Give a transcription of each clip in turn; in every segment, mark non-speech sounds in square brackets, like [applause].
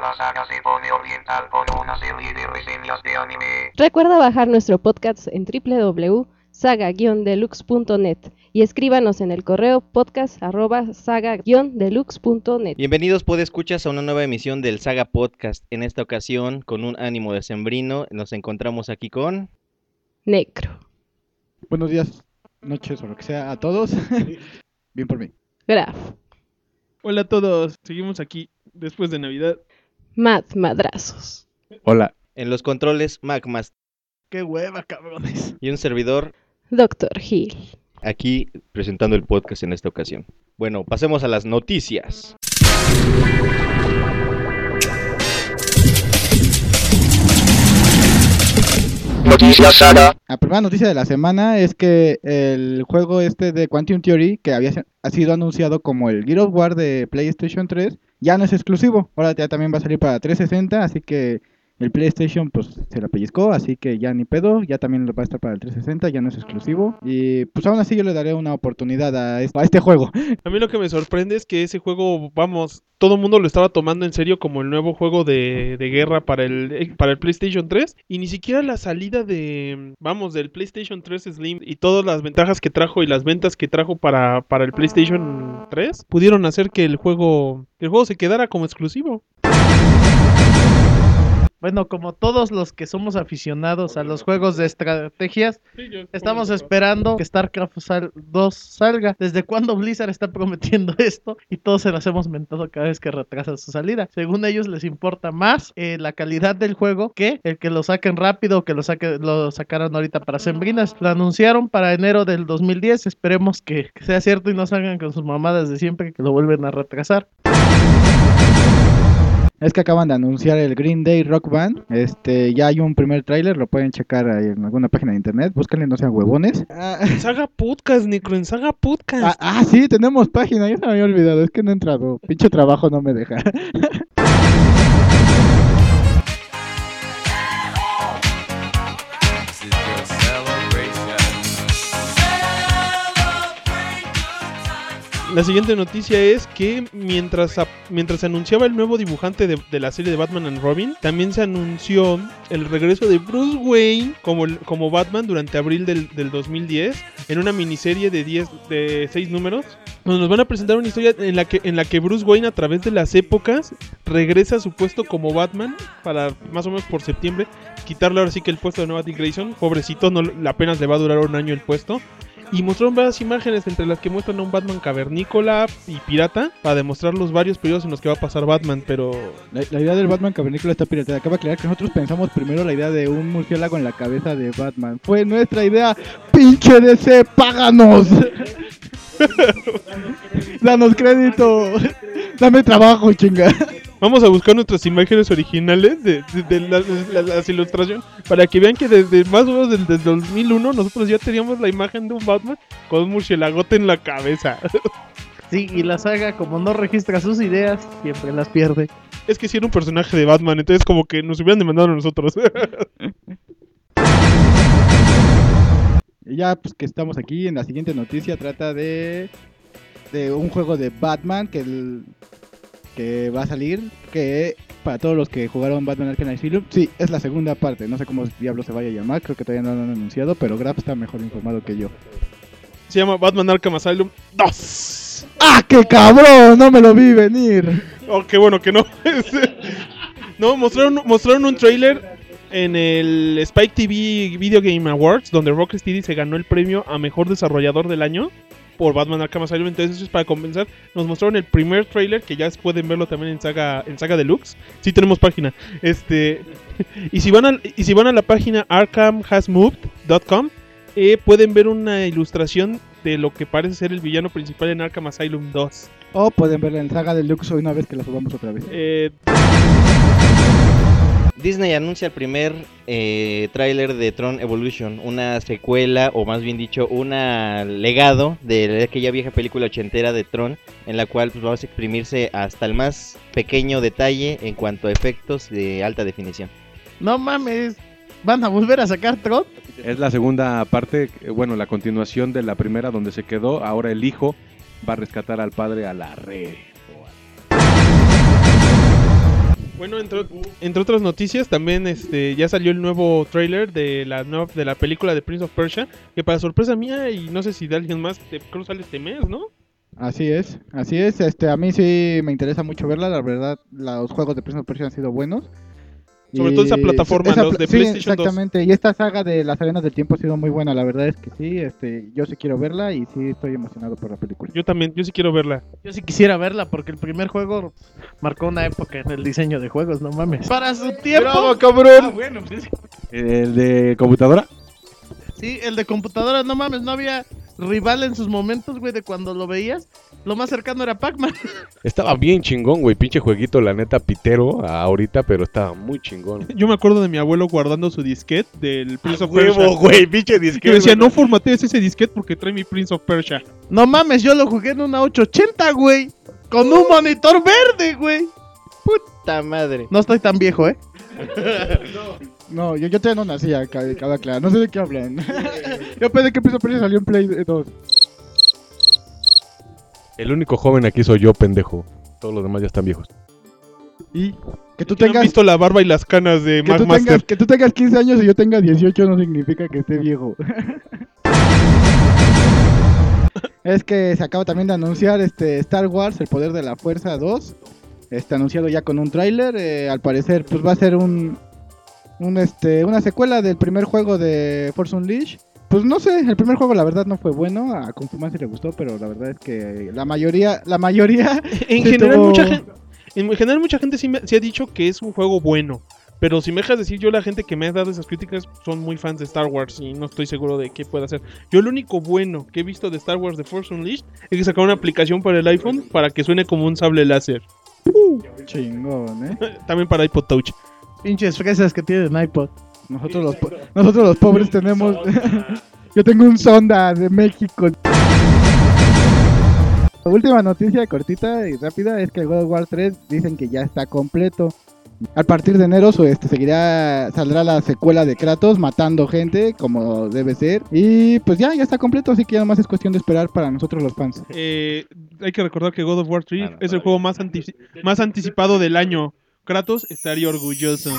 la saga se pone oriental con una serie de reseñas de anime. Recuerda bajar nuestro podcast en www.saga-deluxe.net y escríbanos en el correo podcast@saga-deluxe.net. Bienvenidos, escuchas a una nueva emisión del Saga Podcast. En esta ocasión, con un ánimo decembrino, nos encontramos aquí con... Necro. Buenos días, noches o lo que sea a todos. [laughs] Bien por mí. Graf. Hola a todos, seguimos aquí después de Navidad. Mad Madrazos. Hola. En los controles, Magmas. ¡Qué hueva, cabrones! Y un servidor, Doctor Hill. aquí presentando el podcast en esta ocasión. Bueno, pasemos a las noticias. Noticias Saga. La primera noticia de la semana es que el juego este de Quantum Theory, que había ha sido anunciado como el Gear of War de PlayStation 3, ya no es exclusivo. Ahora ya también va a salir para 360, así que el PlayStation pues se la pellizcó, así que ya ni pedo, ya también lo va a estar para el 360, ya no es exclusivo. Y pues aún así yo le daré una oportunidad a este, a este juego. A mí lo que me sorprende es que ese juego, vamos, todo el mundo lo estaba tomando en serio como el nuevo juego de, de guerra para el, eh, para el PlayStation 3 y ni siquiera la salida de, vamos, del PlayStation 3 Slim y todas las ventajas que trajo y las ventas que trajo para, para el PlayStation 3 pudieron hacer que el juego, que el juego se quedara como exclusivo. Bueno, como todos los que somos aficionados a los juegos de estrategias, estamos esperando que StarCraft sal- 2 salga. ¿Desde cuándo Blizzard está [laughs] prometiendo esto? Y todos se las hemos mentado cada vez que retrasa su salida. Según ellos les importa más eh, la calidad del juego que el que lo saquen rápido o que lo, saque, lo sacaron ahorita para Sembrinas. Lo anunciaron para enero del 2010. Esperemos que, que sea cierto y no salgan con sus mamadas de siempre que lo vuelven a retrasar. Es que acaban de anunciar el Green Day Rock Band. Este, ya hay un primer tráiler, lo pueden checar ahí en alguna página de internet. Búsquenle, no sean huevones. Ah, En Saga Podcast, Necro, en Saga Podcast. ah, ah, sí, tenemos página, ya se me había olvidado, es que no he entrado. Pinche trabajo no me deja. [laughs] La siguiente noticia es que mientras, mientras se anunciaba el nuevo dibujante de, de la serie de Batman and Robin, también se anunció el regreso de Bruce Wayne como, como Batman durante abril del, del 2010 en una miniserie de 10 de 6 números. Nos van a presentar una historia en la que en la que Bruce Wayne a través de las épocas regresa a su puesto como Batman para más o menos por septiembre quitarle ahora sí que el puesto de Dick Grayson. Pobrecito, no, apenas le va a durar un año el puesto. Y mostraron varias imágenes entre las que muestran a un Batman cavernícola y pirata para demostrar los varios periodos en los que va a pasar Batman, pero La, la idea del Batman cavernícola está pirateada. Acaba de aclarar que nosotros pensamos primero la idea de un murciélago en la cabeza de Batman. Fue nuestra idea. ¡Pinche DC, páganos! [laughs] Danos crédito. Dame trabajo, chinga. Vamos a buscar nuestras imágenes originales de, de- de la- la- las ilustraciones para que vean que desde más o menos desde el 2001 nosotros ya teníamos la imagen de un Batman con un murciélagote en la cabeza. Sí, y la saga, como no registra sus ideas, siempre las pierde. es que si era un personaje de Batman, entonces como que nos hubieran demandado a nosotros. Y ya, pues que estamos aquí en la siguiente noticia. Trata de, de un juego de Batman que, el- que va a salir. Que para todos los que jugaron Batman Arkham Asylum, sí, es la segunda parte. No sé cómo diablo se vaya a llamar. Creo que todavía no lo han anunciado. Pero Graf está mejor informado que yo. Se llama Batman Arkham Asylum 2. ¡Ah, qué cabrón! No me lo vi venir. Oh, qué bueno que no. [laughs] no, mostraron, mostraron un trailer en el Spike TV Video Game Awards, donde Rocksteady se ganó el premio a Mejor Desarrollador del Año por Batman Arkham Asylum. Entonces para compensar. Nos mostraron el primer trailer, que ya pueden verlo también en Saga, en Saga Deluxe. Sí tenemos página. Este, [laughs] y, si van a, y si van a la página arkhamhasmoved.com, eh, pueden ver una ilustración de lo que parece ser el villano principal en Arkham Asylum 2. O pueden verla en Saga Deluxe una vez que la subamos otra vez. Eh, Disney anuncia el primer eh, tráiler de Tron Evolution, una secuela, o más bien dicho, un legado de aquella vieja película ochentera de Tron, en la cual pues, vamos a exprimirse hasta el más pequeño detalle en cuanto a efectos de alta definición. No mames, ¿van a volver a sacar Tron? Es la segunda parte, bueno, la continuación de la primera donde se quedó. Ahora el hijo va a rescatar al padre a la red. Bueno, entre, entre otras noticias, también este ya salió el nuevo trailer de la nueva, de la película de Prince of Persia, que para sorpresa mía y no sé si de alguien más, te- creo sale este mes, ¿no? Así es, así es. Este, a mí sí me interesa mucho verla. La verdad, los juegos de Prince of Persia han sido buenos. Sobre todo esa plataforma, los de sí, PlayStation 2. exactamente. Y esta saga de las arenas del tiempo ha sido muy buena. La verdad es que sí. Este, yo sí quiero verla y sí estoy emocionado por la película. Yo también, yo sí quiero verla. Yo sí quisiera verla porque el primer juego marcó una época en el diseño de juegos, no mames. Para su tiempo. Ah, bueno, pues, El de computadora. sí, el de computadora, no mames, no había rival en sus momentos, güey, de cuando lo veías. Lo más cercano era Pac-Man. [laughs] Estaba bien chingón, güey. Pinche jueguito, la neta, pitero ahorita, pero estaba muy chingón. Yo me acuerdo de mi abuelo guardando su disquete del Prince of Persia. Huevo, güey, pinche Que disquete. decía, no formatees ese disquete porque trae mi Prince of Persia. No mames, yo lo jugué en una 880, güey. Con un monitor verde, güey. Puta madre. No estoy tan viejo, ¿eh? [laughs] No, yo, yo todavía no nacía, cabe, cabe aclarar. No sé de qué hablan. [laughs] yo pensé que Prince of Persia salió en Play 2. El único joven aquí soy yo, pendejo. Todos los demás ya están viejos. Y que tú ¿Quién ha tengas visto la barba y las canas de que tú, tengas, que tú tengas 15 años y yo tenga 18 no significa que esté viejo. [laughs] es que se acaba también de anunciar este Star Wars, El Poder de la Fuerza 2. Está anunciado ya con un tráiler. eh, al parecer, pues va a ser un, un este, una secuela del primer juego de Force Unleashed. Pues no sé, el primer juego la verdad no fue bueno, a Consumar sí le gustó, pero la verdad es que la mayoría, la mayoría [laughs] En general, tuvo- mucha gente, en general, mucha gente sí, me, sí ha dicho que es un juego bueno. Pero si me dejas decir, yo la gente que me ha dado esas críticas son muy fans de Star Wars y no estoy seguro de qué puede hacer. Yo lo único bueno que he visto de Star Wars de Force Unleashed es que sacaron una aplicación para el iPhone para que suene como un sable láser. chingón, ¿eh? [laughs] También para iPod Touch. Pinches fresas que tienen iPod. Nosotros los, po- nosotros los pobres tenemos. [laughs] Yo tengo un sonda de México. La última noticia cortita y rápida es que el God of War 3 dicen que ya está completo. A partir de enero su- este, seguirá, saldrá la secuela de Kratos matando gente como debe ser. Y pues ya, ya está completo, así que ya nomás es cuestión de esperar para nosotros los fans. Eh, hay que recordar que God of War 3 Nada, es el juego más, antici- más anticipado del año. Kratos estaría orgulloso.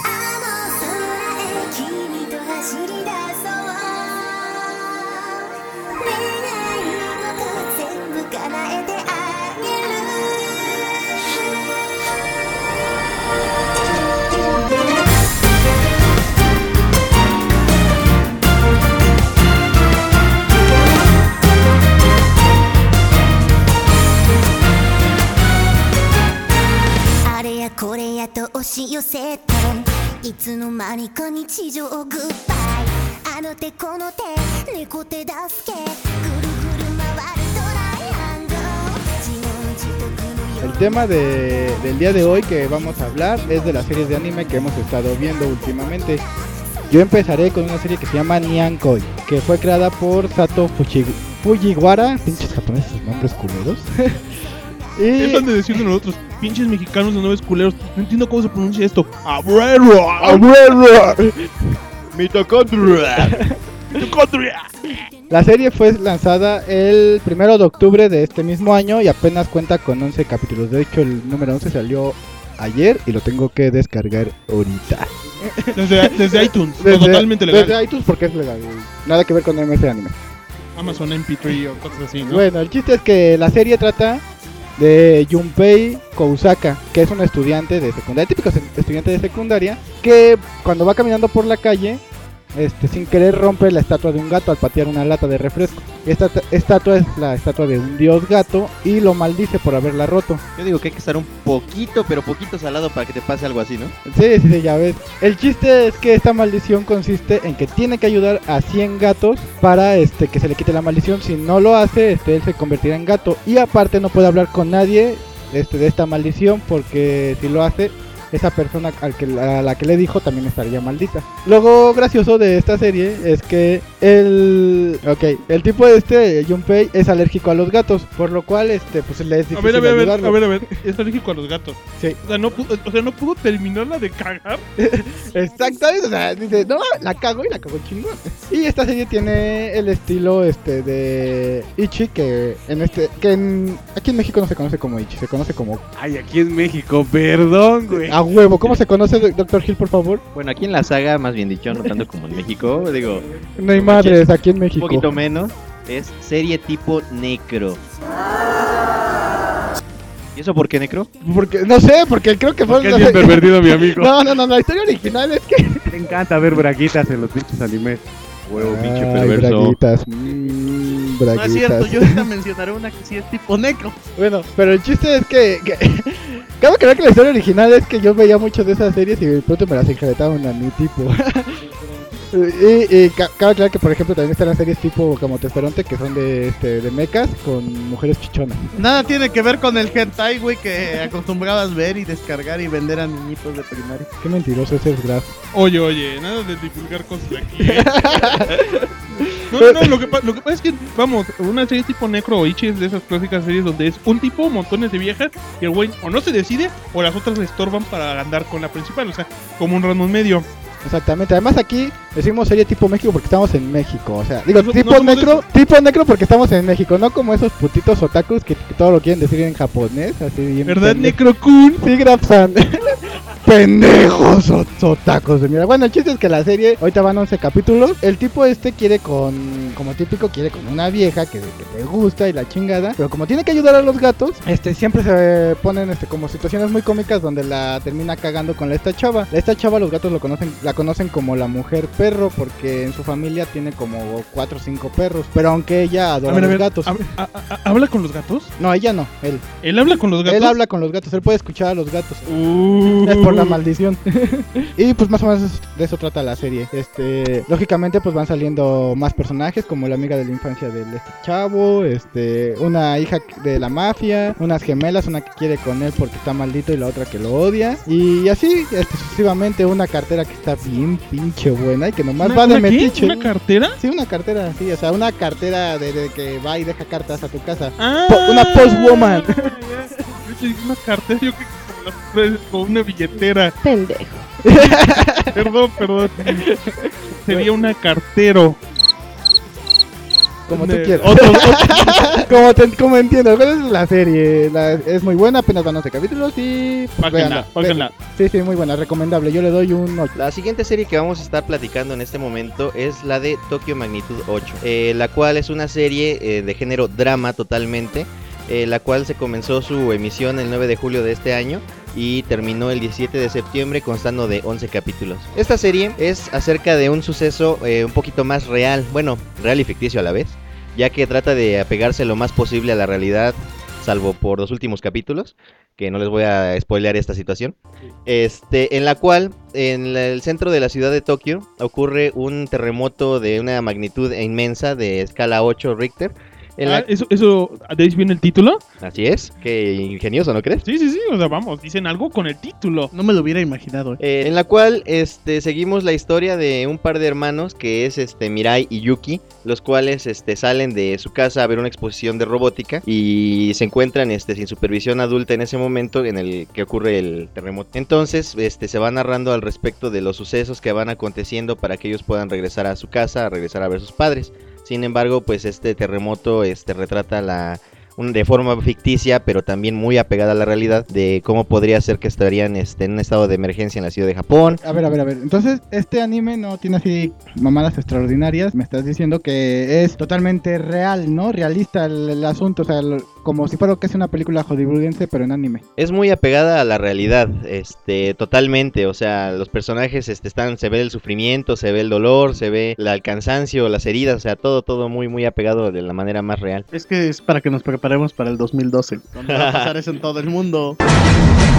やこれやと押し寄せていつの間にか日常グッバイあの手この手猫手助けぐるぐる回るトライアングル自問自得の El tema de- del día de hoy que vamos a hablar es de las series de anime que hemos estado viendo últimamente. Yo empezaré con una serie que se llama Nyankoi, que fue creada por Sato Fuji- Fujiwara, pinches japoneses, nombres culeros. [laughs] y Dejan de decirlo nosotros, pinches mexicanos de nueve culeros. No entiendo cómo se pronuncia esto. Abuelo. Mitocondria. [laughs] Mitocondria. la serie fue lanzada el primero de octubre de este mismo año y apenas cuenta con 11 capítulos. De hecho, el número 11 salió ayer y lo tengo que descargar ahorita. Desde, desde [laughs] iTunes, Desde- totalmente legal. Desde iTunes porque es legal. Nada que ver con MS Anime. Amazon MP3 o cosas así, ¿no? Bueno, el chiste es que la serie trata de Junpei Kousaka, que es un estudiante de secundaria, típico estudiante de secundaria, que cuando va caminando por la calle, este, sin querer rompe la estatua de un gato al patear una lata de refresco. Esta estatua es la estatua de un dios gato y lo maldice por haberla roto. Yo digo que hay que estar un poquito, pero poquito salado para que te pase algo así, ¿no? Sí, sí, sí, ya ves. El chiste es que esta maldición consiste en que tiene que ayudar a 100 gatos para este que se le quite la maldición. Si no lo hace, este él se convertirá en gato y aparte no puede hablar con nadie este de esta maldición porque si lo hace esa persona al que, a la que le dijo también estaría maldita. Lo gracioso de esta serie es que el ok, el tipo de este Junpei es alérgico a los gatos, por lo cual este pues le es A difícil ver, a ver, a ver, ayudarlo. a ver, a ver. Es alérgico a los gatos. Sí. O sea, no pudo, o sea, no pudo terminarla de cagar. [laughs] Exactamente, o sea, dice, no, la cago y la cago chingón. Y esta serie tiene el estilo este de Ichi que en este que en, aquí en México no se conoce como Ichi, se conoce como Ay, aquí en México, perdón, güey. Ah, A huevo, ¿cómo se conoce Doctor Hill, por favor? Bueno, aquí en la saga, más bien dicho, no tanto como en México, digo, No hay madres aquí en un México. poquito menos, es serie tipo necro. ¿Y eso por qué necro? Porque, no sé, porque creo que fue... Porque es pervertido, mi amigo. [laughs] No, no, no, la historia original es que... Te encanta ver braguitas en los pinches animes. Huevo, pinche perverso. braguitas. mm, No es cierto, yo ahorita mencionaré una que sí es tipo necro. Bueno, pero el chiste es que... que... Cabe creer que la historia original es que yo veía mucho de esas series y de pronto me las enjaretaban a mi tipo. [laughs] y, y ca- cabe aclarar que, por ejemplo, también están las series tipo como Tesperonte que son de, este, de mechas con mujeres chichonas. Nada tiene que ver con el hentai, güey, que acostumbrabas ver y descargar y vender a niñitos de primaria. Qué mentiroso ese es Graf. Oye, oye, nada de divulgar cosas aquí. ¿eh? [laughs] No, no, no, lo que, pa- lo que pasa es que, vamos, una serie tipo Necro o Ichi es de esas clásicas series donde es un tipo, montones de viejas, y el güey o no se decide o las otras le estorban para andar con la principal, o sea, como un random medio. Exactamente. Además aquí decimos serie tipo México porque estamos en México. O sea, digo No- no tipo somos necro, tipo necro porque estamos en México, no como esos putitos otakus que, que todo lo quieren decir en japonés, así bien. ¿Verdad, Necro-kun? Sí, Graf-san. [laughs] Pendejos o- otacos de mierda. Bueno, el chiste es que la serie ahorita van 11 capítulos. El tipo este quiere con, como típico, quiere con una vieja que, que le gusta y la chingada. Pero como tiene que ayudar a los gatos, este siempre se ponen este como situaciones muy cómicas donde la termina cagando con la esta chava. La esta chava los gatos lo conocen, la conocen como la mujer perro porque en su familia tiene como 4 o 5 perros. Pero aunque ella A adora ver, a los gatos. a- a- ¿habla con los gatos? No, ella no, él. ¿Él habla con los gatos? Él habla con los gatos, él puede escuchar a los gatos. Uh. Es por la maldición. [laughs] y pues más o menos de eso trata la serie. Este, lógicamente pues van saliendo más personajes como la amiga de la infancia de este chavo, este, una hija de la mafia, unas gemelas, una que quiere con él porque está maldito y la otra que lo odia. Y así, este, sucesivamente una cartera que está bien pinche buena y que nomás ¿Una- va de una metiche. ¿Una cartera? Sí, una cartera, sí, o sea, una cartera de, de que va y deja cartas a tu casa. Ah, Po- una postwoman. [laughs] una cartera, yo que [laughs] como una billetera. Pendejo. [laughs] Perdón, perdón. Sería una cartero. Como tú quieras. otro- [laughs] como, te, como pero esa es la serie. la- es muy buena, apenas van 11 capítulos y. pues, véanla. Sí, sí, muy buena, recomendable. Yo le doy un 8. La siguiente serie que vamos a estar platicando en este momento es la de Tokyo Magnitud 8, eh, la cual es una serie eh, de género drama totalmente, eh, la cual se comenzó su emisión el 9 de julio de este año y terminó el 17 de septiembre constando de 11 capítulos. Esta serie es acerca de un suceso eh, un poquito más real, bueno, real y ficticio a la vez, ya que trata de apegarse lo más posible a la realidad, salvo por los últimos capítulos, que no les voy a spoilear esta situación. Este, en la cual, en el centro de la ciudad de Tokio, ocurre un terremoto de una magnitud inmensa de escala 8 Richter. En la- Ah, eso, eso, ¿de ahí viene el título? Así es, qué ingenioso, ¿no crees? Sí, sí, sí, o sea, vamos, dicen algo con el título. No me lo hubiera imaginado. eh. Eh, en la cual este, seguimos la historia de un par de hermanos que es este Mirai y Yuki, los cuales este, salen de su casa a ver una exposición de robótica y se encuentran este, sin supervisión adulta en ese momento en el que ocurre el terremoto. Entonces este, se va narrando al respecto de los sucesos que van aconteciendo para que ellos puedan regresar a su casa, a regresar a ver sus padres. Sin embargo, pues este terremoto este, retrata la de forma ficticia, pero también muy apegada a la realidad de cómo podría ser que estarían este, en un estado de emergencia en la ciudad de Japón. A ver, a ver, a ver. Entonces, este anime no tiene así mamadas extraordinarias. Me estás diciendo que es totalmente real, ¿no? Realista el, asunto. O sea, como si fuera casi una película hollywoodense, pero en anime. Es muy apegada a la realidad, este, totalmente. O sea, los personajes este, están, se ve el sufrimiento, se ve el dolor, se ve la- el cansancio, las heridas, o sea, todo, todo muy, muy apegado de la manera más real. Es que es para que nos preparemos para el 2012. Donde va a pasar eso en todo el mundo. [laughs]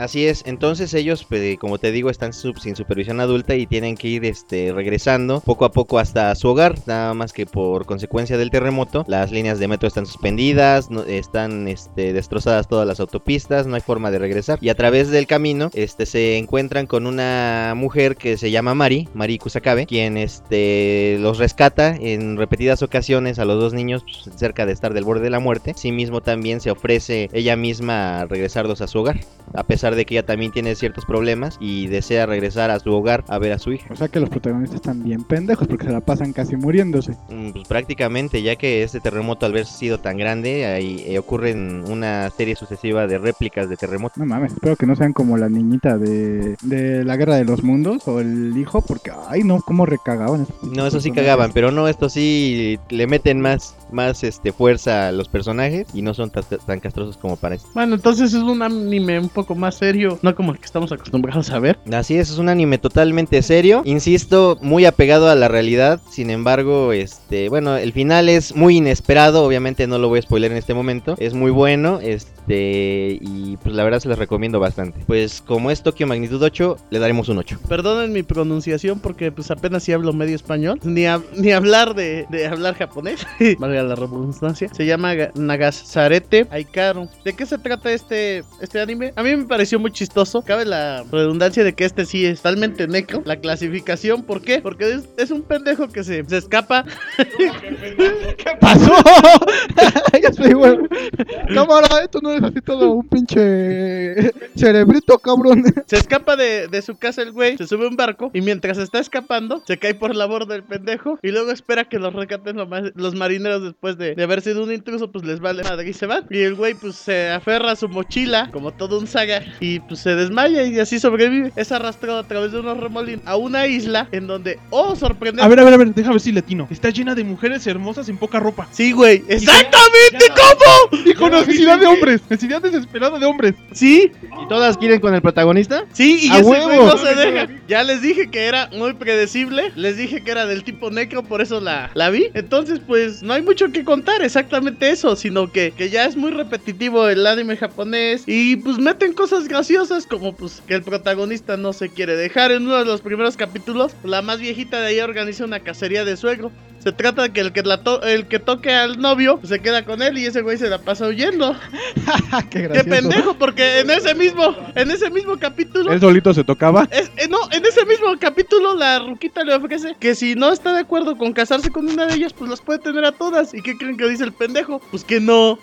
Así es, entonces ellos, pues, como te digo, están sub- sin supervisión adulta y tienen que ir este, regresando poco a poco hasta su hogar, nada más que por consecuencia del terremoto, las líneas de metro están suspendidas, no- están este, destrozadas todas las autopistas, no hay forma de regresar. Y a través del camino este, se encuentran con una mujer que se llama Mari, Mari Kusakabe, quien este, los rescata en repetidas ocasiones a los dos niños pues, cerca de estar del borde de la muerte. Sí mismo también se ofrece ella misma a regresarlos a su hogar, a pesar de que ella también tiene ciertos problemas y desea regresar a su hogar a ver a su hija. O sea que los protagonistas están bien pendejos porque se la pasan casi muriéndose. Mm, Pues prácticamente, ya que este terremoto al haber sido tan grande, ahí eh, ocurren una serie sucesiva de réplicas de terremotos. No mames, espero que no sean como la niñita de, de la guerra de los mundos o el hijo, porque ay no, cómo recagaban. No, eso sí cagaban, pero no, esto sí le meten más, más este, fuerza a los personajes y no son ta- tan castrosos como parece. Bueno, entonces es un anime un poco más serio, no como el que estamos acostumbrados a ver. Así es, es un anime totalmente serio, insisto, muy apegado a la realidad, sin embargo, este, bueno, el final es muy inesperado, obviamente no lo voy a spoiler en este momento, es muy bueno, este, y pues la verdad se los recomiendo bastante. Pues como es Tokio Magnitud 8, le daremos un 8. Perdonen mi pronunciación porque pues apenas si hablo medio español, ni, hab- ni hablar de, de hablar japonés, [laughs] valga la redundancia. Se llama Ga- Nagasarete Aikaru. ¿De qué se trata este, este anime? A mí me pareció muy chistoso. Cabe la redundancia de que este sí es totalmente necro. La clasificación, ¿por qué? Porque es, es un pendejo que se, se escapa. [laughs] ¿Qué pasó? [laughs] Cámara, esto no es así todo un pinche cerebrito, cabrón. Se escapa de, de su casa el güey, se sube a un barco y mientras está escapando, se cae por la borda del pendejo y luego espera que los rescaten lo más- los marineros después de, de haber sido un intruso, pues les vale madre y se van. Y el güey pues se aferra a su mochila como todo un saga y pues se desmaya y así sobrevive. Es arrastrado a través de unos remolinos a una isla en donde, oh, sorprendente. A ver, a ver, a ver, déjame ver si latino. Está llena de mujeres hermosas en poca ropa. Sí, güey, exactamente, ¿cómo? Y con necesidad de hombres. Necesidad desesperada de hombres. Sí, ¿Y todas quieren con el protagonista? Sí, y ¡A ese huevo! güey no se deja. Ya les dije que era muy predecible. Les dije que era del tipo necro, por eso la, la vi. Entonces, pues, no hay mucho que contar, exactamente eso. Sino que, que ya es muy repetitivo el anime japonés. Y pues meten cosas graciosas, como pues que el protagonista no se quiere dejar. En uno de los primeros capítulos, la más viejita de ahí organiza una cacería de suegro. Se trata de que el que, la to- el que toque al novio pues, se queda con él y ese güey se la pasa huyendo. [laughs] Qué Qué pendejo, porque en ese mismo, en ese mismo capítulo. Él solito se tocaba. Es- eh, no, en ese mismo capítulo la ruquita le ofrece que si no está de acuerdo con casarse con una de ellas, pues las puede tener a todas. ¿Y qué creen que dice el pendejo? Pues que no.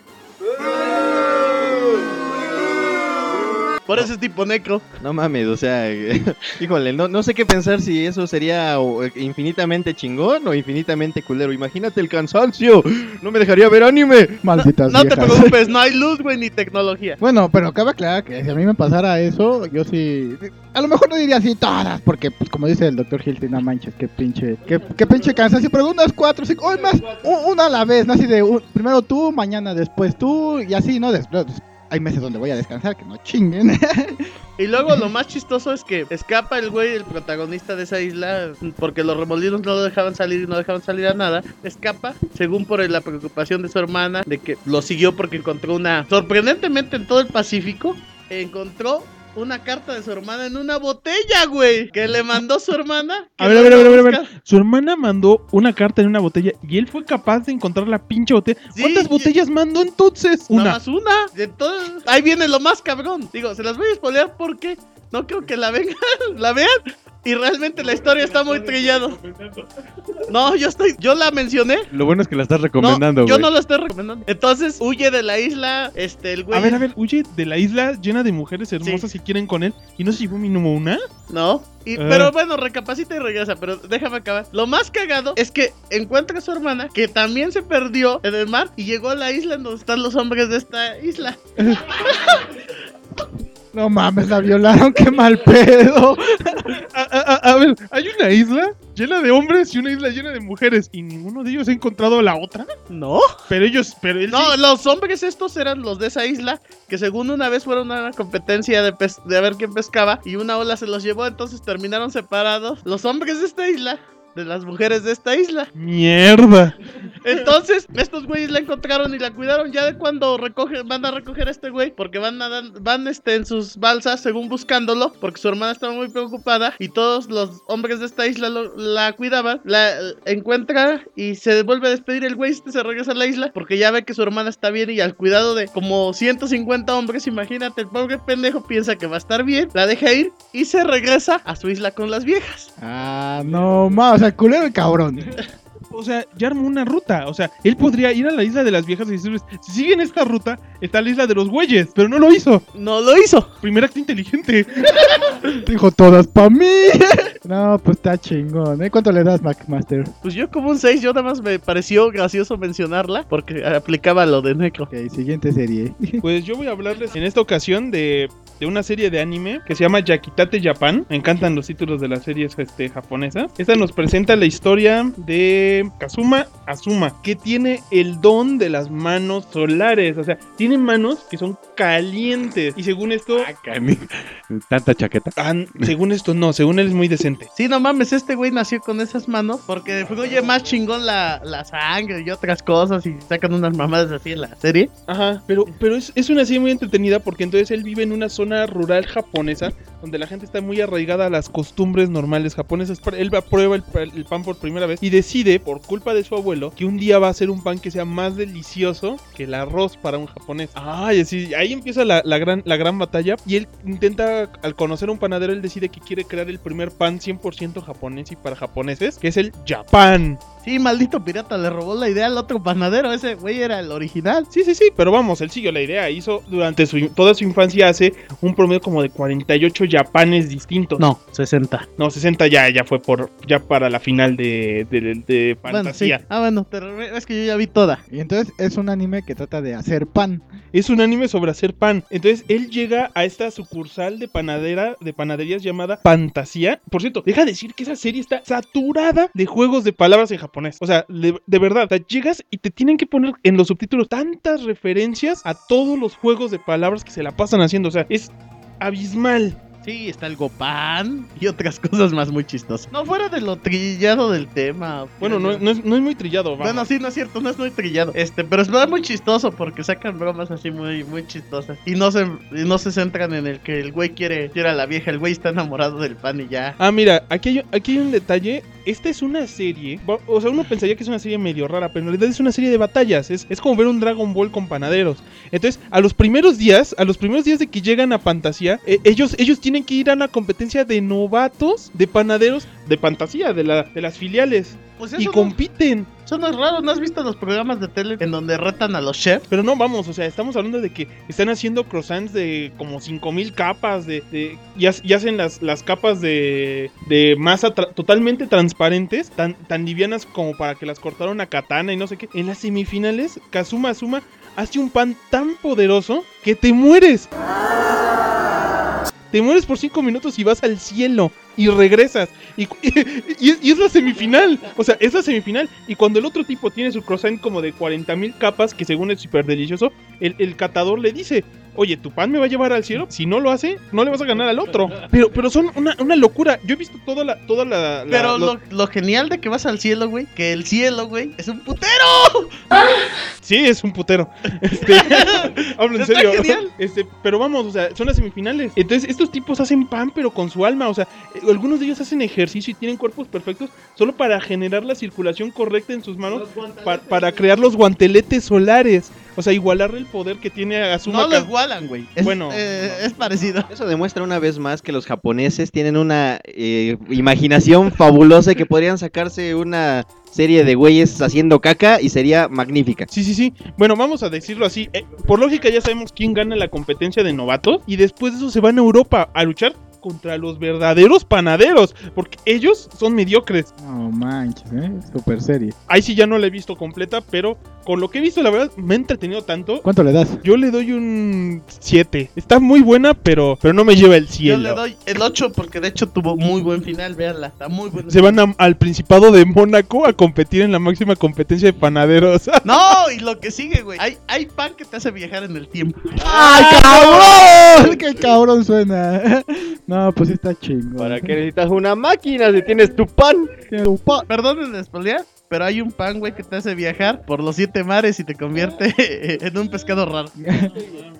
Por eso es tipo necro. No mames, o sea, [laughs] híjole, no, no sé qué pensar si eso sería infinitamente chingón o infinitamente culero. Imagínate el cansancio, no me dejaría ver anime. Malditas No te viejas. preocupes, no hay luz, güey, ni tecnología. Bueno, pero cabe aclarar que si a mí me pasara eso, yo sí. A lo mejor no diría así todas, porque, pues, como dice el doctor Hilton, no manches, qué pinche. Qué, qué pinche cansancio, pero unas cuatro, cinco, hoy más, u- una a la vez, no así de un- primero tú, mañana después tú, y así, ¿no? Después. Hay meses donde voy a descansar, que no chinguen. [laughs] Y luego lo más chistoso es que escapa el güey, el protagonista de esa isla, porque los remolinos no lo dejaban salir y no dejaban salir a nada. Escapa, según por la preocupación de su hermana, de que lo siguió porque encontró una... Sorprendentemente en todo el Pacífico, encontró una carta de su hermana en una botella, güey. Que le mandó su hermana. A ver, a ver, a ver, a ver, a ver. Su hermana mandó una carta en una botella y él fue capaz de encontrar la pinche botella. Sí, ¿Cuántas botellas mandó entonces? Nada Una. más una. Todo- Ahí viene lo más cabrón. Digo, se las voy a spoilear porque no creo que la vengan, [laughs] la vean. Y realmente la historia está muy trillada. No, yo estoy, yo la mencioné. Lo bueno es que la estás No, recomendando, yo no la estoy recomendando. Entonces huye de la isla, este, el güey. A ver, a ver, huye de la isla llena de mujeres hermosas que quieren con él. ¿Y no se llevó mínimo una? No. Y- Ah. Pero bueno, recapacita y regresa, pero déjame acabar. Lo más cagado es que encuentra a su hermana, que también se perdió en el mar y llegó a la isla en donde están los hombres de esta isla. [laughs] no mames, la violaron, qué mal pedo. A, a- a- a ver, hay una isla llena de hombres y una isla llena de mujeres. ¿Y ninguno de ellos ha encontrado la otra? No. Pero ellos, pero él No, sí. los hombres estos eran los de esa isla, que según una vez fueron a una competencia de, pes- de a ver quién pescaba y una ola se los llevó, entonces terminaron separados los hombres de esta isla de las mujeres de esta isla. Mierda. Entonces, estos güeyes la encontraron y la cuidaron ya de cuando recogen, van a recoger a este güey, porque van van este en sus balsas según buscándolo, porque su hermana estaba muy preocupada y todos los hombres de esta isla lo- la cuidaban, la encuentra y se vuelve a despedir el güey, este se regresa a la isla porque ya ve que su hermana está bien y al cuidado de como 150 hombres, imagínate, el pobre pendejo piensa que va a estar bien, la deja ir y se regresa a su isla con las viejas. Ah, no mames, o sea, culero el cabrón. o sea, ya armó una ruta. O sea, él podría ir a la isla de las viejas y decirles, si siguen esta ruta, está la isla de los güeyes. Pero no lo hizo. No lo hizo. Primer acto inteligente. [laughs] Dijo todas pa' mí. [laughs] no, pues está chingón, ¿eh? ¿Cuánto le das, McMaster? Pues yo como un 6, yo nada más me pareció gracioso mencionarla porque aplicaba lo de Necro. Ok, siguiente serie. [laughs] Pues yo voy a hablarles en esta ocasión de, de una serie de anime que se llama Yakitate Japan. Me encantan los títulos de las series este, japonesas. Esta nos presenta la historia de Kazuma Azuma, que tiene el don de las manos solares. O sea, tiene manos que son calientes. Y según esto, Cani- [laughs] Tanta chaqueta. ah, según esto no, según él es muy decente. Sí, no mames, este güey nació con esas manos porque fluye más chingón la, la sangre y otras cosas y sacan unas mamadas así en la serie. Ajá, pero, pero es, es una serie muy entretenida porque entonces él vive en una zona rural japonesa donde la gente está muy arraigada a las costumbres normales japonesas. Él prueba el, el pan por primera vez y decide, por culpa de su abuelo, que un día va a hacer un pan que sea más delicioso que el arroz para un japonés. Ay, así, ahí empieza la, la gran, la gran batalla y él intenta, al conocer a un panadero, él decide que quiere crear el primer pan 100% japonés y para japoneses, que es el Japan. Sí, maldito pirata, le robó la idea al otro panadero. Ese güey era el original. Sí, sí, sí, pero vamos, él siguió la idea. Hizo durante su, toda su infancia hace un promedio como de 48 japanes distintos. No, 60. No, 60 ya, ya fue por ya para la final de, de, de Bueno, sí. fantasía. Ah, bueno, pero es que yo ya vi toda. Y entonces es un anime que trata de hacer pan. Es un anime sobre hacer pan. Entonces él llega a esta sucursal de panadera, de panaderías llamada Fantasía. Por cierto, deja de decir que esa serie está saturada de juegos de palabras en japonés. O sea, de, de verdad, o sea, llegas y te tienen que poner en los subtítulos tantas referencias a todos los juegos de palabras que se la pasan haciendo. O sea, es abismal. Sí, está el Gopan y otras [laughs] cosas más muy chistosas. No fuera de lo trillado del tema. Bueno, no, no es, no es muy trillado. vamos. Bueno, sí, no es cierto, no es muy trillado. Este, pero es muy chistoso porque sacan bromas así muy, muy chistosas. Y no se, y no se centran en el que el güey quiere, quiere a la vieja, el güey está enamorado del pan y ya. Ah, mira, aquí hay, aquí hay un detalle. Esta es una serie. O sea, uno pensaría que es una serie medio rara, pero en realidad es una serie de batallas. Es, es como ver un Dragon Ball con panaderos. Entonces, a los primeros días, a los primeros días de que llegan a Fantasía, eh, ellos, ellos tienen que ir a una competencia de novatos de panaderos de Fantasía, de, la, de las filiales. Pues Y eso, no, compiten. eso no es raro, ¿no has visto los programas de tele en donde retan a los chefs? Pero no, vamos, o sea, estamos hablando de que están haciendo croissants de como 5000 capas, de, de- y, ha- y hacen las, las capas de, de masa tra- totalmente transparentes, tan, tan livianas como para que las cortaran una katana y no sé qué. En las semifinales, Kazuma Azuma hace un pan tan poderoso que te mueres. Te mueres por 5 minutos y vas al cielo y regresas. [laughs] Y, es- la semifinal. O sea, es la semifinal. Y cuando el otro tipo tiene su croissant como de 40 mil capas, que según es súper delicioso, el, el catador le dice: Oye, tu pan me va a llevar al cielo. Si no lo hace, no le vas a ganar al otro. [laughs] Pero, pero son una, una locura. Yo he visto toda la. Toda la, la- Pero lo- lo, lo genial de que vas al cielo, güey, que el cielo, güey, es un putero. Sí, es un putero. [laughs] Este, [laughs] hablo en Está serio. genial. Este, pero vamos, o sea, son las semifinales. Entonces, estos tipos hacen pan, pero con su alma. O sea, eh, algunos de ellos hacen ejercicio y tienen cuerpos perfectos solo para generar la circulación correcta en sus manos pa- para crear los guanteletes solares. O sea, igualarle el poder que tiene Azuma. No lo igualan, güey. Es, Bueno, eh, es parecido. Eso demuestra una vez más que los japoneses tienen una eh, imaginación fabulosa y que podrían sacarse una serie de güeyes haciendo caca y sería magnífica. Sí, sí, sí. Bueno, vamos a decirlo así. Eh, por lógica ya sabemos quién gana la competencia de novatos. Y después de eso se van a Europa a luchar contra los verdaderos panaderos. Porque ellos son mediocres. No manches, ¿eh? Super serie. Ahí sí ya no la he visto completa, pero con lo que he visto, la verdad, me ha entretenido tanto. ¿Cuánto le das? Yo le doy un 7. Está muy buena, pero, pero no me lleva el Yo cielo. le doy el 8 porque de hecho tuvo muy buen final, véanla, está muy buena. Se van a- al Principado de Mónaco a competir en la máxima competencia de panaderos. [laughs] No, y lo que sigue, güey. Hay, hay pan que te hace viajar en el tiempo. ¡Ay, cabrón! ¡Qué cabrón suena! [laughs] No, pues está chingón. ¿Para qué necesitas una máquina si tienes tu pan? Tu pa- Perdonen de spoilear, pero hay un pan, güey, que te hace viajar por los siete mares y te convierte [laughs] en un pescado raro. [laughs]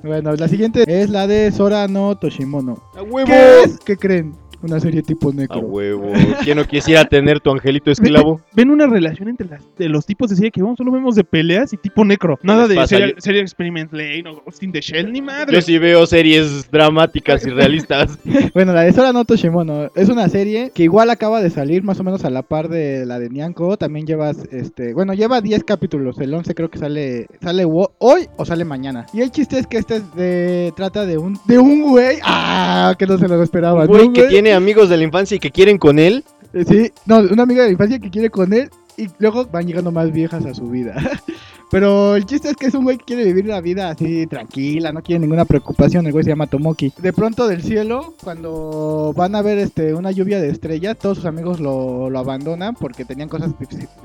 Bueno, la siguiente es la de Sora no Toshimono. ¡A huevo! ¿Qué es? ¿Qué creen? Una serie tipo ¡A necro. huevo! ¿Quién no quisiera [laughs] tener tu angelito esclavo? Ven una relación entre las, de los tipos de serie que vamos, solo vemos de peleas y tipo necro. Nada de serie, Yo- serie Experiment Lane o Ghost in the Shell, ni madre. Yo sí veo series dramáticas y realistas. [laughs] Bueno, la de Sora no Toshimono es una serie que igual acaba de salir más o menos a la par de la de Nyanko. También lleva llevas, este, bueno, lleva 10 capítulos, el 11 creo que sale, sale hoy o sale mañana. Y el chiste es que este es de, trata de un, de un güey, ah, que no se lo esperaba, Un ¿no, güey que tiene amigos de la infancia y que quieren con él. Eh, Sí, no, una amiga de la infancia que quiere con él y luego van llegando más viejas a su vida. [laughs] Pero el chiste es que es un güey que quiere vivir la vida así tranquila, no quiere ninguna preocupación. El güey se llama Tomoki. De pronto del cielo, cuando van a ver este una lluvia de estrellas, todos sus amigos lo, lo abandonan porque tenían cosas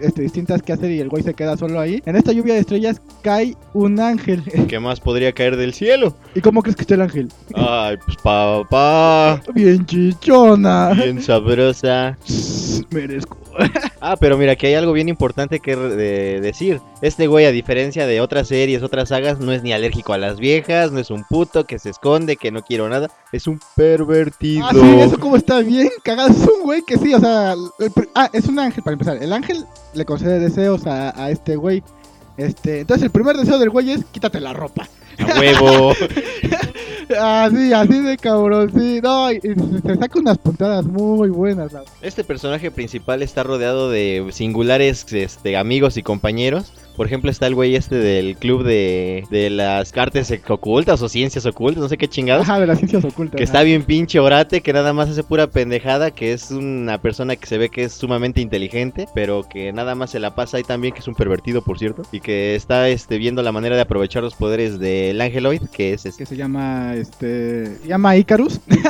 este, distintas que hacer y el güey se queda solo ahí. En esta lluvia de estrellas cae un ángel. [laughs] ¿Qué más podría caer del cielo? ¿Y cómo crees que está el ángel? Ay, pues papá. Bien chichona. Bien sabrosa. Merezco. [laughs] Ah, pero mira, que hay algo bien importante que decir. Este güey, a diferencia de otras series, otras sagas, no es ni alérgico a las viejas, no es un puto que se esconde, que no quiero nada. Es un pervertido. Ah, sí, eso como está bien cagado. Es un güey que sí, o sea. ah, es un ángel para empezar. El ángel le concede deseos a, a este güey. Este, entonces el primer deseo del güey es quítate la ropa. A huevo. [laughs] Así, así de cabrón, sí. No, y, y se saca unas puntadas muy buenas. Este personaje principal está rodeado de singulares este, amigos y compañeros. Por ejemplo, está el güey este del club de, de las cartas ocultas o ciencias ocultas, no sé qué chingados. Ajá, de las ciencias ocultas. Que ajá. está bien pinche orate, que nada más hace pura pendejada, que es una persona que se ve que es sumamente inteligente, pero que nada más se la pasa ahí también, que es un pervertido, por cierto, y que está este, viendo la manera de aprovechar los poderes del Angeloid, que es este. Que se llama, este. Se llama Icarus. [laughs]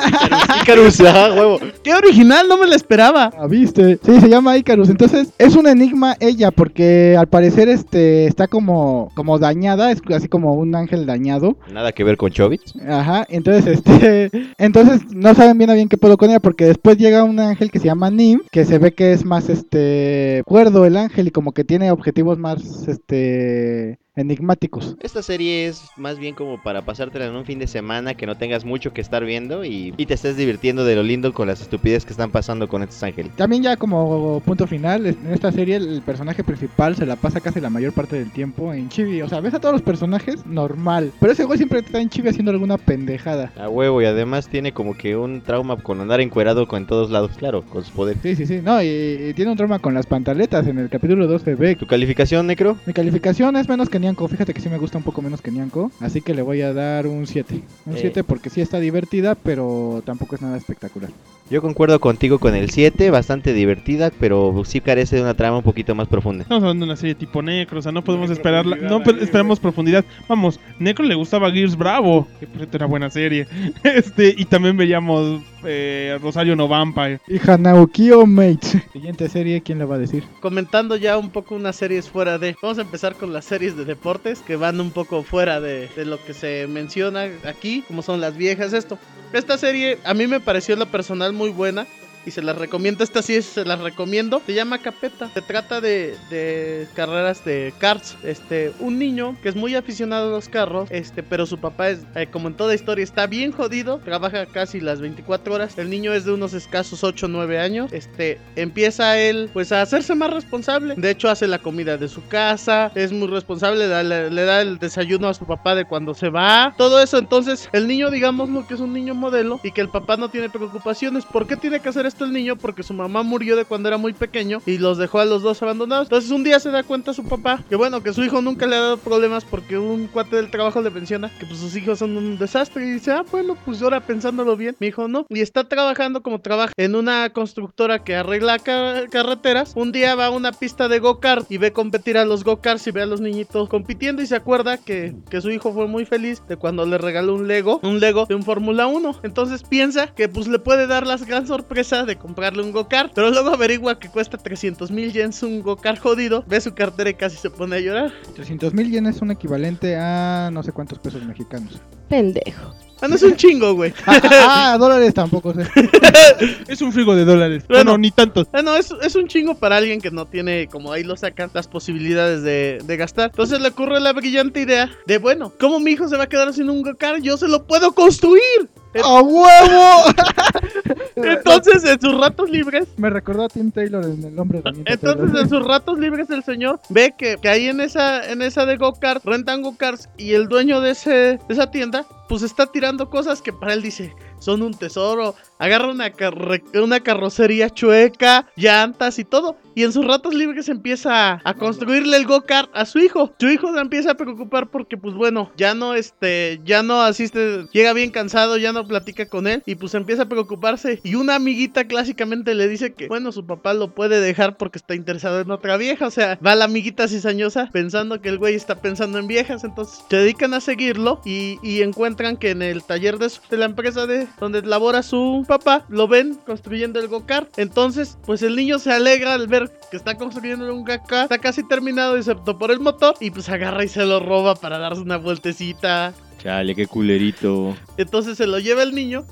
Icarus, ah, huevo. ¡Qué original! No me lo esperaba. Ah, ¿viste? Sí, se llama Icarus. Entonces, es un enigma ella, porque al parecer este está como, como dañada, es así como un ángel dañado. Nada que ver con Chobits. Ajá, entonces este, [laughs] entonces no saben bien a bien qué puedo con ella porque después llega un ángel que se llama Nim, que se ve que es más este cuerdo el ángel y como que tiene objetivos más este enigmáticos. Esta serie es más bien como para pasártela en un fin de semana que no tengas mucho que estar viendo y, y te estés divirtiendo de lo lindo con las estupideces que están pasando con estos ángeles. También ya como punto final, en esta serie el personaje principal se la pasa casi la mayor parte del tiempo en chibi, o sea, ves a todos los personajes normal, pero ese güey siempre está en chibi haciendo alguna pendejada. A huevo y además tiene como que un trauma con andar encuerado con todos lados, claro, con sus poderes. Sí, sí, sí, no, y, y tiene un trauma con las pantaletas en el capítulo 2 se ve. ¿Tu calificación, Necro? Mi calificación es menos que Nyanko, fíjate que sí me gusta un poco menos que Nyanko, así que le voy a dar un 7. Un Eh. 7 porque sí está divertida, pero tampoco es nada espectacular. Yo concuerdo contigo con el 7, bastante divertida, pero sí carece de una trama un poquito más profunda. Estamos hablando de una serie tipo Necro, o sea, no podemos esperarla, no pe- esperamos profundidad. Vamos, Necro le gustaba Gears Bravo, que por cierto era buena serie. [laughs] Este, y también veíamos eh, Rosario No Vampire. Y Hanaukio Mate. Siguiente serie, ¿quién le va a decir? Comentando ya un poco unas series fuera de. Vamos a empezar con las series de deportes que van un poco fuera de, de lo que se menciona aquí, como son las viejas, esto. Esta serie a mí me pareció en lo personal muy buena. Y se las recomiendo, esta sí se las recomiendo. Se llama Capeta. Se trata de, carreras de karts. Este, un niño que es muy aficionado a los carros. Este, pero su papá es, eh, como en toda historia, está bien jodido. Trabaja casi las 24 horas. El niño es de unos escasos 8 o 9 años. Este, empieza él, pues, a hacerse más responsable. De hecho, hace la comida de su casa. Es muy responsable. le, da el desayuno a su papá de cuando se va. Todo eso. Entonces, el niño, digamos lo que es un niño modelo. Y que el papá no tiene preocupaciones. ¿Por qué tiene que hacer el niño? Porque su mamá murió de cuando era muy pequeño. Y los dejó a los dos abandonados. Entonces, un día se da cuenta su papá. Que bueno, que su hijo nunca le ha dado problemas. Porque un cuate del trabajo le menciona que pues sus hijos son un desastre. Y dice, ah, bueno, pues ahora pensándolo bien. Mi hijo no. Y está trabajando como trabaja en una constructora que arregla ca- carreteras. Un día va a una pista de go-kart y ve competir a los go-karts y ve a los niñitos compitiendo. Y se acuerda que, que su hijo fue muy feliz de cuando le regaló un Lego, un Lego de un Fórmula 1. Entonces piensa que pues le puede dar la gran de comprarle un go-kart. Pero luego averigua que cuesta 300 mil yens un go-kart jodido. Ve su cartera y casi se pone a llorar. 300 mil yenes es un equivalente a no sé cuántos pesos mexicanos. Pendejo. Ah, no es un chingo, güey. [laughs] Ah, ah, dólares tampoco sé. [laughs] Es un frigo de dólares. Bueno. Bueno, ni tantos. Ah, no, es, es un chingo para alguien que no tiene, como ahí lo sacan, las posibilidades de, de gastar. Entonces le ocurre la brillante idea de, bueno, ¿cómo mi hijo se va a quedar sin un go-kart? Yo se lo puedo construir. ¡A huevo! [laughs] Entonces, en sus ratos libres, Me recordó a Tim Taylor en El Hombre Herramienta. [laughs] entonces en sus ratos libres el señor ve que, que ahí en esa, en esa de go-kart, rentan go-karts y el dueño de, ese, de esa tienda, pues está tirando cosas que para él dice, son un tesoro. Agarra una, una carrocería chueca, llantas y todo. Y en sus ratos libres empieza a construirle el go-kart a su hijo. Su hijo se empieza a preocupar porque, pues bueno, ya no, este, ya no asiste, llega bien cansado, ya no platica con él. Y pues empieza a preocuparse. Y una amiguita clásicamente le dice que, bueno, su papá lo puede dejar porque está interesado en otra vieja. O sea, va la amiguita cizañosa pensando que el güey está pensando en viejas. Entonces se dedican a seguirlo y, encuentran que en el taller de, de la empresa de donde labora su papá, lo ven construyendo el go-kart. Entonces, pues el niño se alegra al ver que está construyendo un go-kart. Está casi terminado, excepto por el motor. Y pues agarra y se lo roba para darse una vueltecita. Chale, qué culerito. Entonces se lo lleva el niño.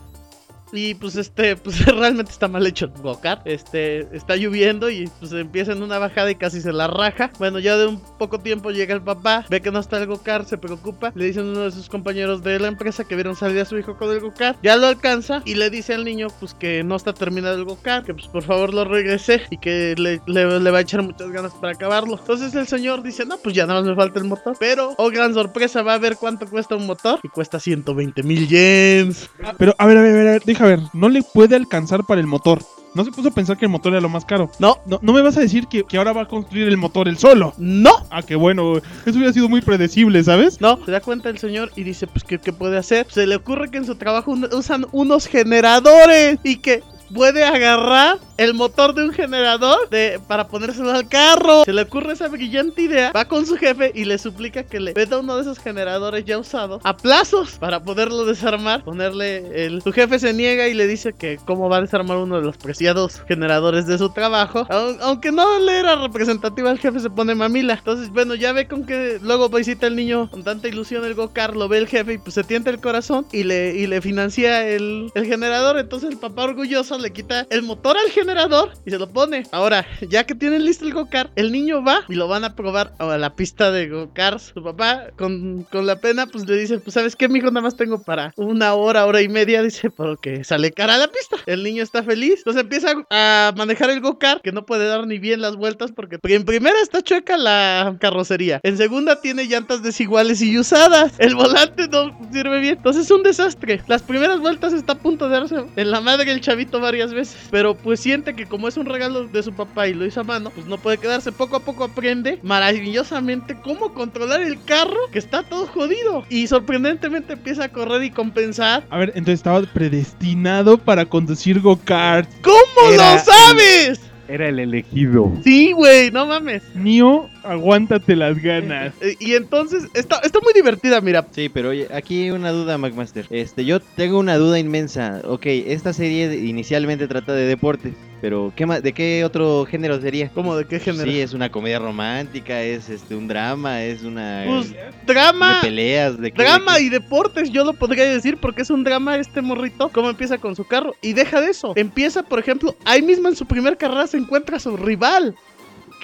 Y pues este, [laughs] pues realmente está mal hecho el go-kart. Este, está lloviendo y pues empieza en una bajada y casi se la raja. Bueno, ya de un poco tiempo llega el papá, ve que no está el go-kart, se preocupa. Le dicen uno de sus compañeros de la empresa que vieron salir a su hijo con el go-kart. Ya lo alcanza y le dice al niño pues que no está terminado el go-kart, que pues por favor lo regrese y que le, le- le va a echar muchas ganas para acabarlo. Entonces el señor dice, no, pues ya nada más me falta el motor. Pero, oh gran sorpresa, va a ver cuánto cuesta un motor y cuesta 120 mil yens. Pero, a a ver, a ver, a ver, deja ver. No le puede alcanzar para el motor. No se puso a pensar que el motor era lo más caro. No. No, no me vas a decir que, que ahora va a construir el motor él solo. No. Ah, qué bueno. Eso hubiera sido muy predecible, ¿sabes? No, se da cuenta el señor y dice, pues, ¿qué, qué puede hacer? Se le ocurre que en su trabajo usan unos generadores y que puede agarrar el motor de un generador de, para ponérselo al carro. Se le ocurre esa brillante idea, va con su jefe y le suplica que le venda uno de esos generadores ya usados a plazos para poderlo desarmar, ponerle el... Su jefe se niega y le dice que cómo va a desarmar uno de los preciados generadores de su trabajo. Au- Aunque no le era representativa, el jefe se pone mamila. Entonces, bueno, ya ve con que luego visita el niño con tanta ilusión el go-kart, lo ve el jefe y pues se tienta el corazón y le, y le financia el, el generador. Entonces el papá orgulloso le quita el motor al generador y se lo pone. Ahora, ya que tienen listo el go-kart, el niño va y lo van a probar a la pista de go-karts. Su papá, con, con la pena, pues le dice, pues sabes qué, mijo, nada más tengo para una hora, hora y media. Dice, porque sale cara la pista. El niño está feliz. Entonces empieza a manejar el go-kart, que no puede dar ni bien las vueltas porque en primera está chueca la carrocería. En segunda tiene llantas desiguales y usadas. El volante no sirve bien. Entonces es un desastre. Las primeras vueltas está a punto de darse en la madre el chavito varias veces. Pero pues siente que como es un regalo de su papá y lo hizo a mano, pues no puede quedarse. Poco a poco aprende maravillosamente cómo controlar el carro que está todo jodido. Y sorprendentemente empieza a correr y compensar. A ver, entonces estaba predestinado para conducir go-kart. ¿Cómo Era lo sabes? Era el elegido. Sí, güey, no mames. Nio, aguántate las ganas. [laughs] Y entonces está, está muy divertida, mira. Sí, pero oye, aquí una duda, McMaster. Este, yo tengo una duda inmensa. Ok, esta serie de- inicialmente trata de deportes, pero ¿qué más, ¿de qué otro género sería? ¿Cómo de qué género? Sí, es una comedia romántica, es este un drama, es una Pues de drama. peleas, de qué- Drama de qué- y deportes, yo lo podría decir porque es un drama este morrito. Cómo empieza con su carro. Y deja de eso. Empieza, por ejemplo, ahí mismo en su primer carrera se encuentra a su rival.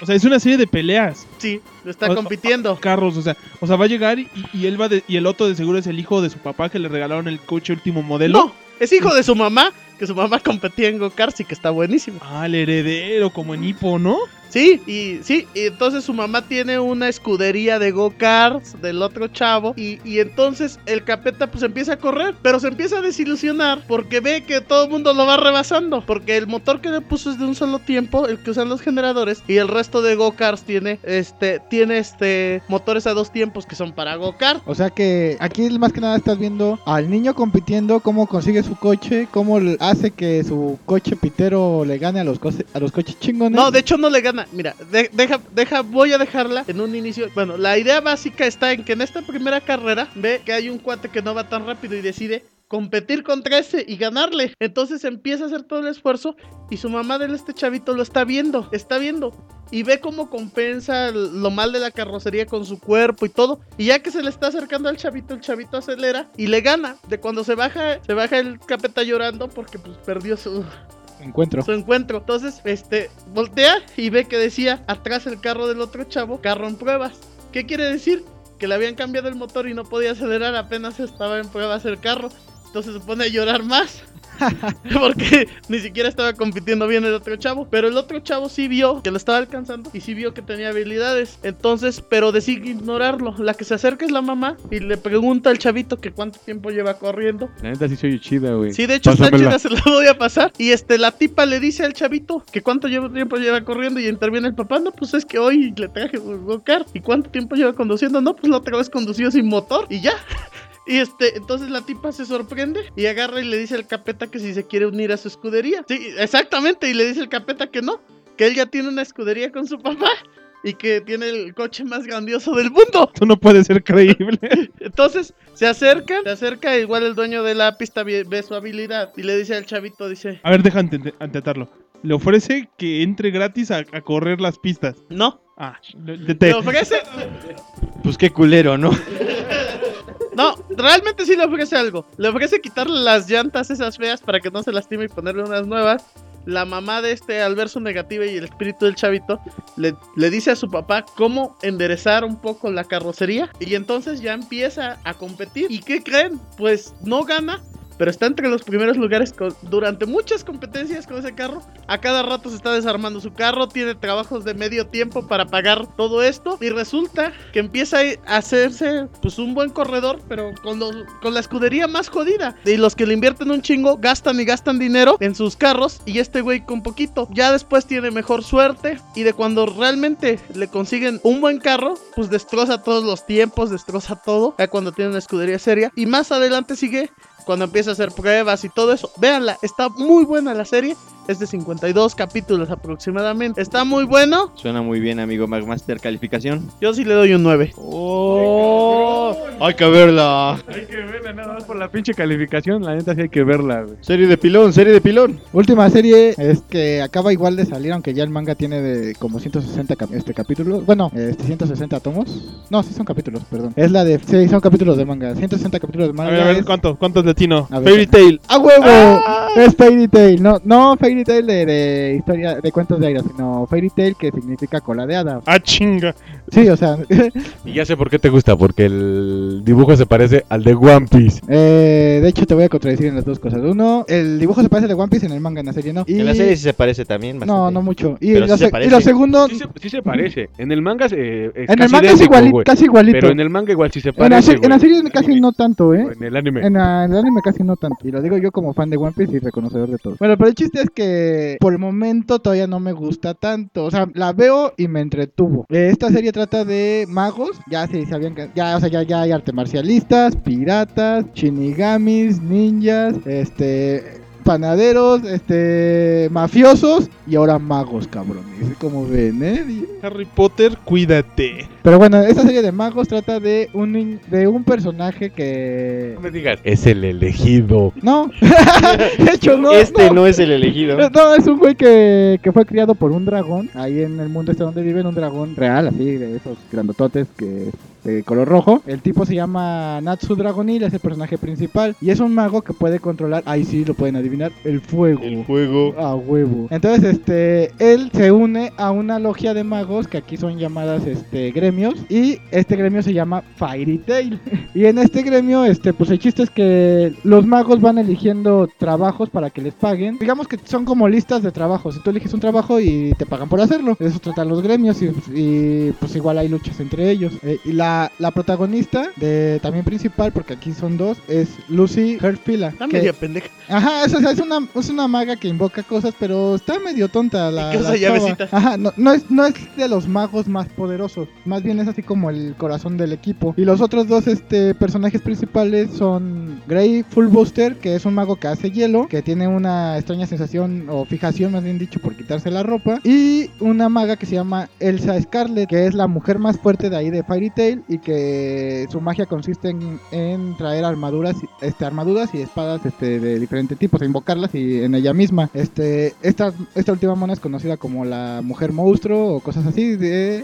O sea, es una serie de peleas. Sí, lo está O- compitiendo. Carros, o sea, o sea, va a llegar y, y él va de- y el otro de seguro es el hijo de su papá que le regalaron el coche último modelo. No, es hijo de su mamá, que su mamá competía en go-karts y que está buenísimo. Ah, el heredero, como en Hippo, ¿no? Sí, y sí, y entonces su mamá tiene una escudería de go-karts del otro chavo. Y, y entonces el capeta pues empieza a correr, pero se empieza a desilusionar porque ve que todo el mundo lo va rebasando. Porque el motor que le puso es de un solo tiempo, el que usan los generadores, y el resto de go-karts tiene este, tiene este motores a dos tiempos que son para go-kart. O sea que aquí más que nada estás viendo al niño compitiendo, cómo consigue su coche, cómo hace que su coche pitero le gane a los, a los coches chingones. No, de hecho no le gana. Mira, de- deja, deja, voy a dejarla en un inicio. Bueno, la idea básica está en que en esta primera carrera ve que hay un cuate que no va tan rápido y decide competir contra ese y ganarle. Entonces empieza a hacer todo el esfuerzo y su mamá de este chavito lo está viendo, está viendo. Y ve cómo compensa lo mal de la carrocería con su cuerpo y todo. Y ya que se le está acercando al chavito, el chavito acelera y le gana. De cuando se baja, se baja el capeta llorando porque pues perdió su, Encuentro. su encuentro. Entonces, este, voltea y ve que decía atrás el carro del otro chavo, carro en pruebas. ¿Qué quiere decir? Que le habían cambiado el motor y no podía acelerar, apenas estaba en pruebas el carro. Entonces se pone a llorar más. [laughs] Porque ni siquiera estaba compitiendo bien el otro chavo. Pero el otro chavo sí vio que lo estaba alcanzando y sí vio que tenía habilidades. Entonces, pero decide ignorarlo. La que se acerca es la mamá y le pregunta al chavito que cuánto tiempo lleva corriendo. La neta sí soy chida, güey. Sí, de hecho está chida, se la voy a pasar. Y este, la tipa le dice al chavito que cuánto tiempo lleva corriendo y interviene el papá. No, pues es que hoy le traje un go-kart. ¿Y cuánto tiempo lleva conduciendo? No, pues la otra vez condució sin motor y ya. [laughs] Y este, entonces la tipa se sorprende y agarra y le dice al capeta que si se quiere unir a su escudería. Sí, exactamente, y le dice el capeta que no, que él ya tiene una escudería con su papá y que tiene el coche más grandioso del mundo. Esto no puede ser creíble. [laughs] Entonces se acerca, se acerca, igual el dueño de la pista ve, su habilidad y le dice al chavito, dice, A ver, deja ante-. Le ofrece que entre gratis a, a correr las pistas. no. Ah, le- te- Le ofrece, Pues qué culero, ¿no? [laughs] no, realmente sí le ofrece algo. Le ofrece quitarle las llantas esas feas para que no se lastime y ponerle unas nuevas. La mamá de este, al ver su negativa y el espíritu del chavito, le, le dice a su papá cómo enderezar un poco la carrocería. Y entonces ya empieza a competir. ¿Y qué creen? Pues no gana, pero está entre los primeros lugares con- durante muchas competencias con ese carro. A cada rato se está desarmando su carro, tiene trabajos de medio tiempo para pagar todo esto y resulta que empieza a hacerse pues un buen corredor, pero con, los- con la escudería más jodida. Y los que le invierten un chingo gastan y gastan dinero en sus carros y este güey con poquito. Ya después tiene mejor suerte y de cuando realmente le consiguen un buen carro, pues destroza todos los tiempos, destroza todo. Ya cuando tiene una escudería seria y más adelante sigue cuando empieza a hacer pruebas y todo eso. Véanla, está muy buena la serie. Es de 52 capítulos aproximadamente. Está muy bueno. Suena muy bien, amigo Magmaster. ¿Calificación? Yo sí le doy un 9. ¡Oh! ¡Hay que verla! Hay que verla nada más por la pinche calificación. La neta sí hay que verla, güey. Serie de pilón, serie de pilón. Última serie es que acaba igual de salir, aunque ya el manga tiene de como 160 cap- este capítulos. Bueno, este 160 tomos. No, sí son capítulos, perdón. Es la de sí, son capítulos de manga. 160 capítulos de A manga. ver, a ver, es- ¿cuánto? ¿Cuánto es latino? Fairy Tail. ¡A huevo! ¡Ah! Es Fairy Tail. No, no Fairy Tail de, de historia de cuentos de aire, sino Fairy Tail que significa cola de hada. Ah, chinga. Sí, o sea, Y ya sé por qué te gusta, porque el dibujo se parece al de One Piece. eh, de hecho te voy a contradecir en las dos cosas. Uno, el dibujo se parece al de One Piece en el manga, en la serie no. Y... En la serie sí se parece también bastante. No, no mucho. Y, Pero lo, sí se se- y parece. lo segundo, Sí se, sí se parece. En el manga se, es en casi el manga es güey. casi igualito. Pero en el manga igual sí se En la, parece, se- en la serie casi no tanto, ¿eh? En el anime. En, la- en el anime casi no tanto. Y lo digo yo como fan de One Piece y reconocedor de todo. Bueno, pero el chiste es que por el momento todavía no me gusta tanto. O sea, la veo y me entretuvo. Eh, Esta serie trata de magos. Ya se sabían que. Ya, o sea, ya, ya hay arte marcialistas, piratas, shinigamis, ninjas, este. Panaderos, este. Mafiosos y ahora magos, cabrones. Como ven, ¿eh? Harry Potter, cuídate. Pero bueno, esta serie de magos trata de un, de un personaje que. No me digas, es el elegido. No, [laughs] de hecho no. este no. es el elegido. [laughs] No, es un güey que, que fue criado por un dragón. Ahí en el mundo este donde viven, un dragón real, así, de esos grandototes que de color rojo. El tipo se llama Natsu Dragonil, es el personaje principal. Y es un mago que puede controlar, ahí sí lo pueden adivinar, el fuego. El juego. A huevo. Entonces, este, él se une a una logia de magos que aquí son llamadas, este, gremios. Y este gremio se llama Fairy Tail. [laughs] y en este gremio, este, pues el chiste es que los magos van eligiendo trabajos para que les paguen. Digamos que son como listas de trabajos. Y tú eliges un trabajo y te pagan por hacerlo. Eso tratan los gremios y, y, pues igual hay luchas entre ellos. Eh, y la, la protagonista, de también principal, porque aquí son dos, es Lucy Herfila. Está que- media pendeja. Ajá, es, o sea, es una, es una maga que invoca cosas, pero está medio tonta la, [laughs] usa la llavecita. Ajá, no, no, es, no es de los magos más poderosos, más bien es así como el corazón del equipo. Y los otros dos este, personajes principales son Grey Fullbuster, que es un mago que hace hielo, que tiene una extraña sensación o fijación, más bien dicho, por quitarse la ropa. Y una maga que se llama Elsa Scarlet, que es la mujer más fuerte de ahí de Fairy Tail y que su magia consiste en, traer armaduras, este, armaduras y espadas este, de diferentes tipos, e invocarlas y en ella misma. Este, esta, esta última mona es conocida como la mujer monstruo o cosas así.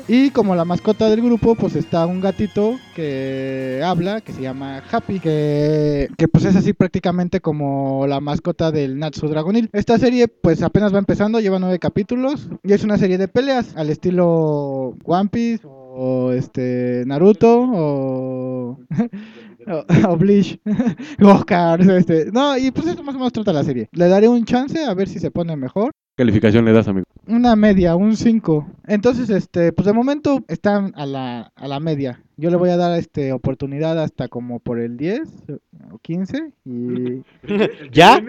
y como la mascota del grupo, pues está un gatito que habla, que se llama Happy, que, que pues es así prácticamente como la mascota del Natsu Dragonil. Esta serie pues apenas va empezando, lleva nueve capítulos y es una serie de peleas al estilo One Piece o este Naruto o [laughs] [laughs] o, o Bleach [laughs] Oscar este no y pues eso más o menos trata la serie le daré un chance a ver si se pone mejor ¿Qué calificación le das, amigo? una media un 5 entonces este pues de momento están a la a la media yo le voy a dar este oportunidad hasta como por el 10 o 15 y ¿Ya?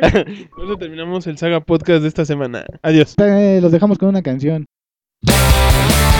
Con eso terminamos el Saga Podcast de esta semana. Adiós. eh, los dejamos con una canción「